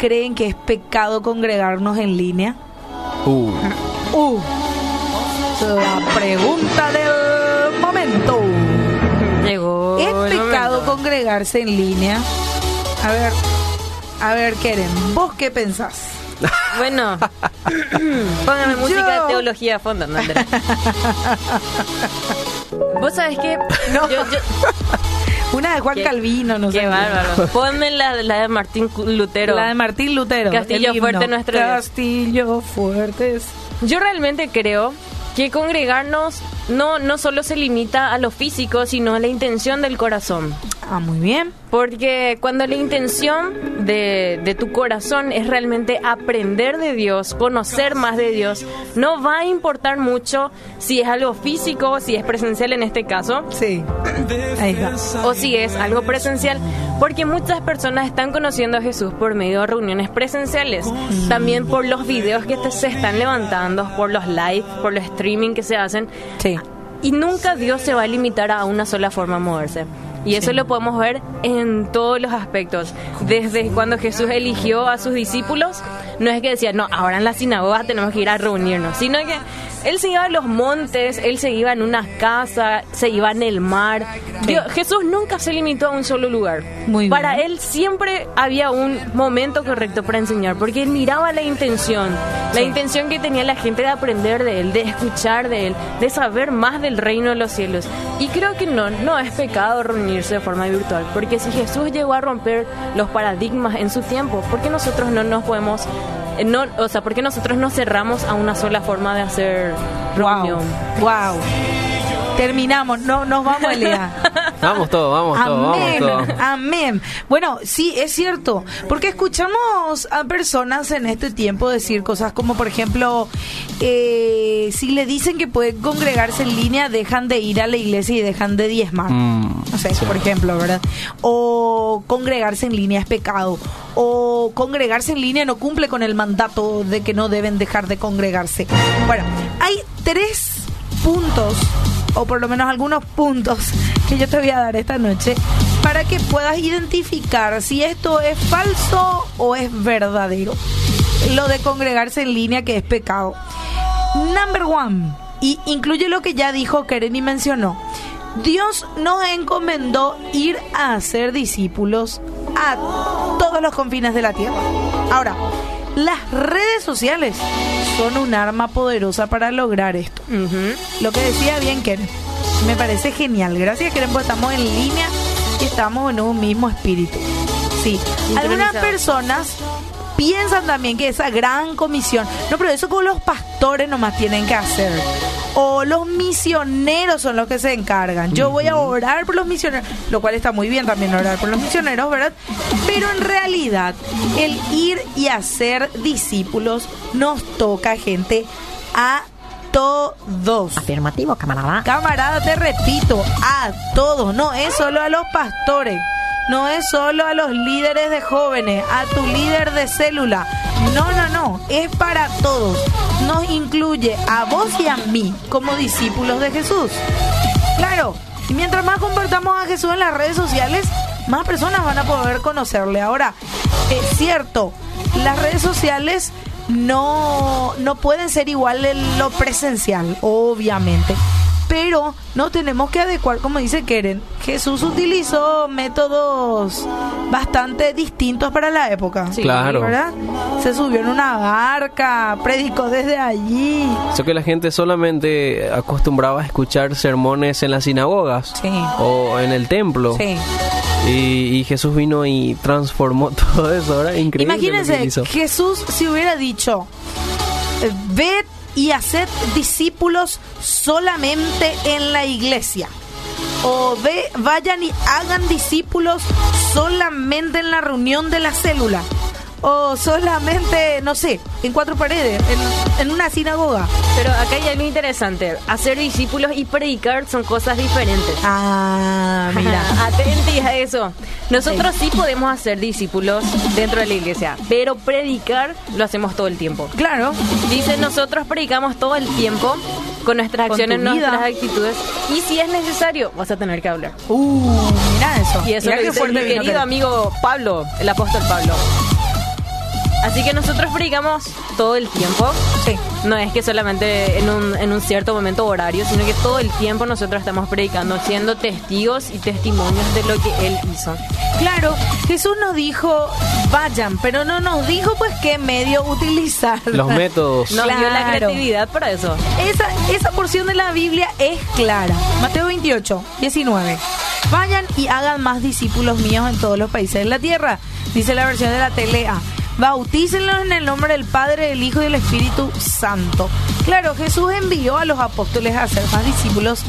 creen que es pecado congregarnos en línea? Uh. Uh, la pregunta del momento. Llegó. ¿Es pecado momento. congregarse en línea? A ver, a ver, Keren, ¿vos qué pensás? Bueno, póngame música Yo- de teología a fondo, no. Vos sabés que. No. Yo, yo- Una de Juan Qué- Calvino, no sé. qué bárbaro. Ponme la, la de Martín Lutero. La de Martín Lutero. Castillo fuerte nuestro Dios. Castillo fuertes. Yo realmente creo que congregarnos no, no solo se limita a lo físico, sino a la intención del corazón. Ah, muy bien. Porque cuando la intención de, de tu corazón es realmente aprender de Dios, conocer más de Dios, no va a importar mucho si es algo físico, si es presencial en este caso, Sí. Ahí está. o si es algo presencial, porque muchas personas están conociendo a Jesús por medio de reuniones presenciales, también por los videos que te- se están levantando, por los live, por los streaming que se hacen, Sí. y nunca Dios se va a limitar a una sola forma de moverse. Y eso lo podemos ver en todos los aspectos. Desde cuando Jesús eligió a sus discípulos, no es que decía, no, ahora en la sinagoga tenemos que ir a reunirnos, sino que Él se iba a los montes, Él se iba en una casa, se iba en el mar. Dios- Jesús nunca se limitó a un solo lugar. Muy bien. Para Él siempre había un momento correcto para enseñar, porque Él miraba la intención, la intención que tenía la gente de aprender de Él, de escuchar de Él, de saber más del reino de los cielos. Y creo que no, no es pecado reunirse de forma virtual, porque si Jesús llegó a romper los paradigmas en su tiempo, ¿por qué nosotros no nos podemos, no, o sea, por qué nosotros nos cerramos a una sola forma de hacer reunión? Wow. Terminamos, no nos vamos, Elea. Vamos todos, vamos todos, vamos todos. amén. Bueno, sí, es cierto, porque escuchamos a personas en este tiempo decir cosas como, por ejemplo, eh, si le dicen que pueden congregarse en línea, dejan de ir a la iglesia y dejan de diezmar. Mm, No sé, sí. por ejemplo, ¿verdad? O congregarse en línea es pecado. O congregarse en línea no cumple con el mandato de que no deben dejar de congregarse. Bueno, hay tres puntos, o por lo menos algunos puntos, que yo te voy a dar esta noche para que puedas identificar si esto es falso o es verdadero. Lo de congregarse en línea que es pecado. Number one, y incluye lo que ya dijo Keren y mencionó. Dios nos encomendó ir a hacer discípulos a todos los confines de la tierra. Ahora, las redes sociales son un arma poderosa para lograr esto. Lo que decía bien Keren, me parece genial. Gracias porque estamos en línea y estamos en un mismo espíritu. Sí, algunas personas piensan también que esa gran comisión, no, pero eso como los pastores nomás tienen que hacer. O los misioneros son los que se encargan. Yo voy a orar por los misioneros, lo cual está muy bien también orar por los misioneros, ¿verdad? Pero en realidad, el ir y hacer discípulos nos toca, gente, a todos. Afirmativo, camarada. Camarada, te repito, a todos, no es solo a los pastores, no es solo a los líderes de jóvenes, a tu líder de célula. No, no, no, es para todos. Nos incluye a vos y a mí como discípulos de Jesús. Claro, y mientras más compartamos a Jesús en las redes sociales, más personas van a poder conocerle. Ahora, es cierto, las redes sociales no, no pueden ser igual en lo presencial, obviamente. Pero no tenemos que adecuar, como dice Keren. Jesús utilizó métodos bastante distintos para la época. Sí, Claro. ¿Verdad? Se subió en una barca, predicó desde allí. Eso que la gente solamente acostumbraba a escuchar sermones en las sinagogas Sí. o en el templo. Sí. Y, y Jesús vino y transformó todo eso, ¿verdad? Increíble. lo que Imagínense, hizo. Jesús si hubiera dicho, eh, ved y haced discípulos solamente en la iglesia. O ve, vayan y hagan discípulos solamente en la reunión de la célula. O solamente, no sé, en cuatro paredes, en, en una sinagoga. Pero acá hay algo interesante. Hacer discípulos y predicar son cosas diferentes. Ah, mira. Atentis a eso. Nosotros sí podemos hacer discípulos dentro de la iglesia, pero predicar lo hacemos todo el tiempo. Claro. Dice, nosotros predicamos todo el tiempo con nuestras Con acciones, nuestras actitudes. Y si es necesario, vas a tener que hablar. Uh, mira eso. Y eso lo dice mi querido amigo Pablo, el apóstol Pablo. Así que nosotros predicamos todo el tiempo. Sí. No es que solamente en un, en un cierto momento horario, sino que todo el tiempo nosotros estamos predicando, siendo testigos y testimonios de lo que Él hizo. Claro, Jesús nos dijo, vayan, pero no nos dijo pues qué medio utilizar. Los métodos. Nos dio la Claro. creatividad para eso. Esa, esa porción de la Biblia es clara. Mateo 28, 19. Vayan y hagan más discípulos míos en todos los países de la tierra. Dice la versión de la TLA. Bautícenlos en el nombre del Padre, del Hijo y del Espíritu Santo. Claro, Jesús envió a los apóstoles a hacer más discípulos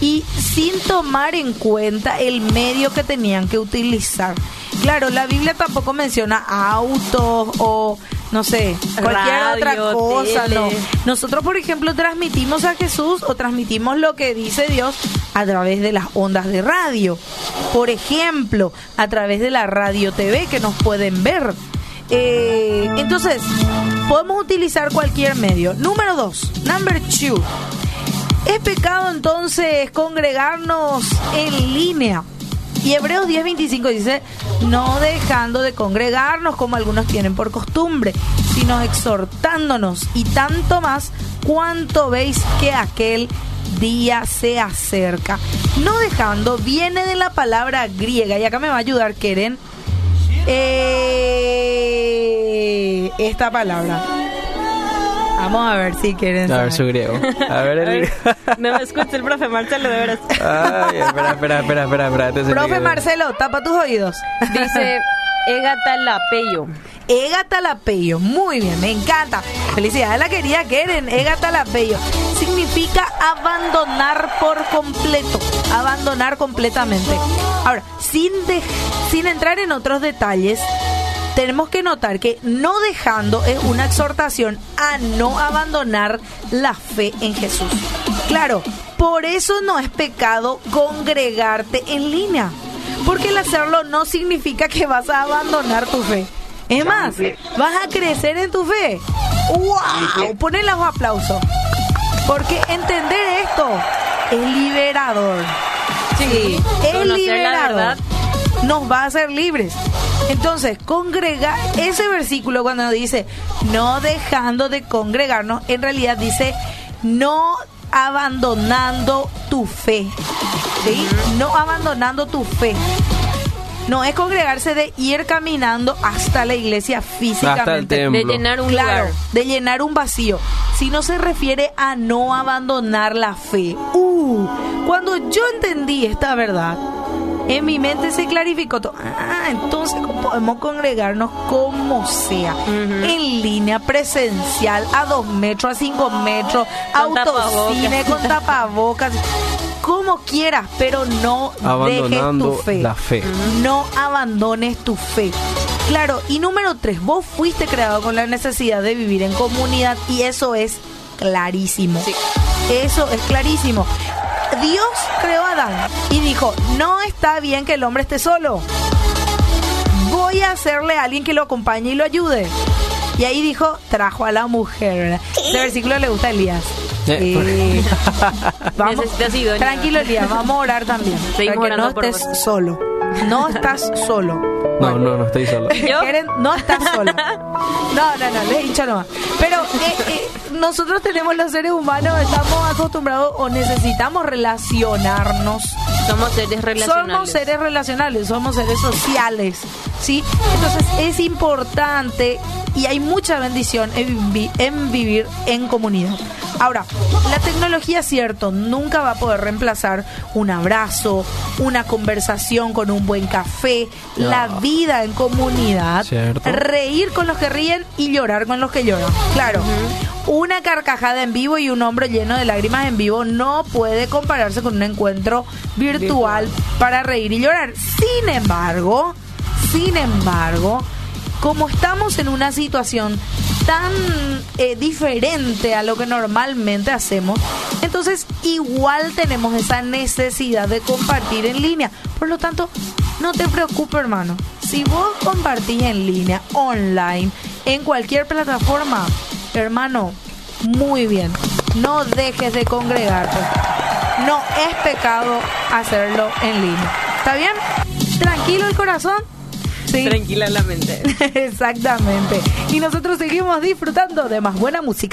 y sin tomar en cuenta el medio que tenían que utilizar. Claro, la Biblia tampoco menciona autos o no sé, cualquier otra cosa, tele. no. Nosotros, por ejemplo, transmitimos a Jesús o transmitimos lo que dice Dios a través de las ondas de radio. Por ejemplo, a través de la radio TV que nos pueden ver. Eh, entonces, podemos utilizar cualquier medio. Número dos, number two. ¿Es pecado entonces congregarnos en línea? Y Hebreos 10:25 dice, no dejando de congregarnos como algunos tienen por costumbre, sino exhortándonos y tanto más cuanto veis que aquel día se acerca. No dejando viene de la palabra griega, y acá me va a ayudar Keren, eh, esta palabra. Vamos a ver si quieren A ver su griego. A ver el No me escucha el profe Marcelo, de veras. Ay, espera, espera, espera, espera, espera. Profe. Marcelo, tapa tus oídos. Dice Egatalapeyo. Egatalapeyo, muy bien, me encanta. Felicidades a la querida Keren, Egatalapeyo. Significa abandonar por completo, abandonar completamente. Ahora, sin, de- sin entrar en otros detalles, tenemos que notar que no dejando es una exhortación a no abandonar la fe en Jesús. Claro, por eso no es pecado congregarte en línea. Porque el hacerlo no significa que vas a abandonar tu fe. Es más, vas a crecer en tu fe. ¡Wow! Ponen los aplausos. Porque entender esto es liberador. Sí, es la liberador. Nos va a hacer libres. Entonces, congrega ese versículo cuando dice no dejando de congregarnos, en realidad dice no abandonando tu fe. ¿Sí? No abandonando tu fe. No es congregarse de ir caminando hasta la iglesia físicamente. Hasta el De llenar un Claro, lugar. de llenar un vacío. Si no se refiere a no abandonar la fe. Uh, cuando yo entendí esta verdad, en mi mente se clarificó todo. Ah, entonces podemos congregarnos como sea. En línea, presencial, a dos metros, a cinco metros, Con autocine, tapabocas. con tapabocas. Como quieras, pero no dejes Abandonando tu fe. la fe. No abandones tu fe. Claro, y número tres, vos fuiste creado con la necesidad de vivir en comunidad y eso es clarísimo. Sí. Eso es clarísimo. Dios creó a Adán y dijo, no está bien que el hombre esté solo. Voy a hacerle a alguien que lo acompañe y lo ayude. Y ahí dijo, trajo a la mujer. Ese versículo le gusta a Elías. Eh, idónea. Tranquilo, Elías, vamos a orar también. Seguimos para que no por estés solo. No estás solo. No, no, no estoy solo. No estás solo. No, no, no, le he dicho nomás. Pero eh, eh, nosotros tenemos los seres humanos, estamos acostumbrados o necesitamos relacionarnos. Somos seres relacionales. Somos seres relacionales, somos seres sociales, ¿sí? Entonces es importante y hay mucha bendición en, vi- en vivir en comunidad. Ahora, la tecnología, cierto, nunca va a poder reemplazar un abrazo, una conversación con un buen café, la vida en comunidad, Cierto. reír con los que ríen y llorar con los que lloran. Claro, una carcajada en vivo y un hombro lleno de lágrimas en vivo no puede compararse con un encuentro virtual para reír y llorar. Sin embargo, sin embargo, como estamos en una situación tan eh, diferente a lo que normalmente hacemos, entonces igual tenemos esa necesidad de compartir en línea. Por lo tanto, no te preocupes, hermano. Si vos compartís en línea, online, en cualquier plataforma, hermano, muy bien. No dejes de congregarte. No es pecado hacerlo en línea. ¿Está bien? Tranquilo el corazón. Sí. tranquila la mente. Exactamente. Y nosotros seguimos disfrutando de más buena música.